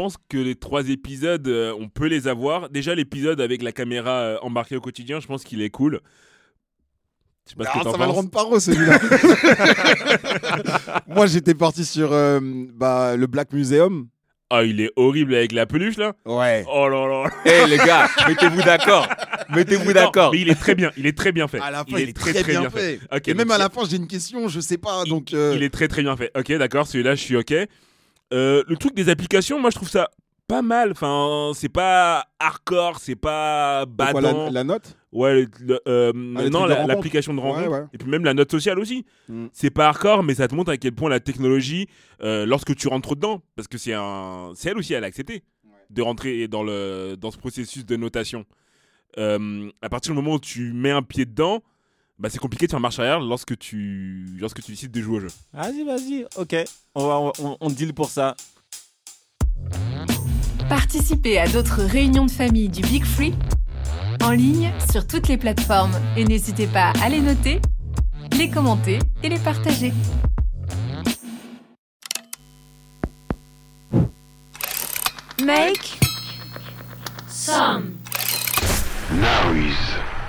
Pense que les trois épisodes, euh, on peut les avoir. Déjà, l'épisode avec la caméra euh, embarquée au quotidien, je pense qu'il est cool. Je sais pas ce que Ah, ça va le rendre paro celui-là. Moi j'étais parti sur euh, bah, le Black Museum. Ah, il est horrible avec la peluche là. Ouais. Oh là là. Eh les gars, mettez-vous d'accord. Mettez-vous Non, d'accord. Mais il est très bien. Il est très bien fait. À la fin, il, est très très, bien fait. Ok, Et donc même à la fin, j'ai une question, je sais pas. Il- Donc, euh, Il est très très bien fait. Ok, d'accord, celui-là, je suis ok. Euh, le truc des applications, moi, je trouve ça pas mal. Enfin, c'est pas hardcore, c'est pas quoi, badant. la, la note Ouais, le- euh, Ah, non, la- l'application de rencontre. Ouais, ouais. Et puis même la note sociale aussi. Mm. C'est pas hardcore, mais ça te montre à quel point la technologie, euh, lorsque tu rentres dedans, parce que c'est un, c'est elle aussi, elle a accepté de rentrer dans le dans ce processus de notation. À partir du moment où tu mets un pied dedans, bah c'est compliqué de faire marche arrière lorsque tu lorsque tu décides de jouer au jeu. Vas-y, vas-y. Ok. On va, on, on- deal pour ça. Participez à d'autres réunions de famille du Big Free en ligne sur toutes les plateformes et n'hésitez pas à les noter, les commenter et les partager. Make Now is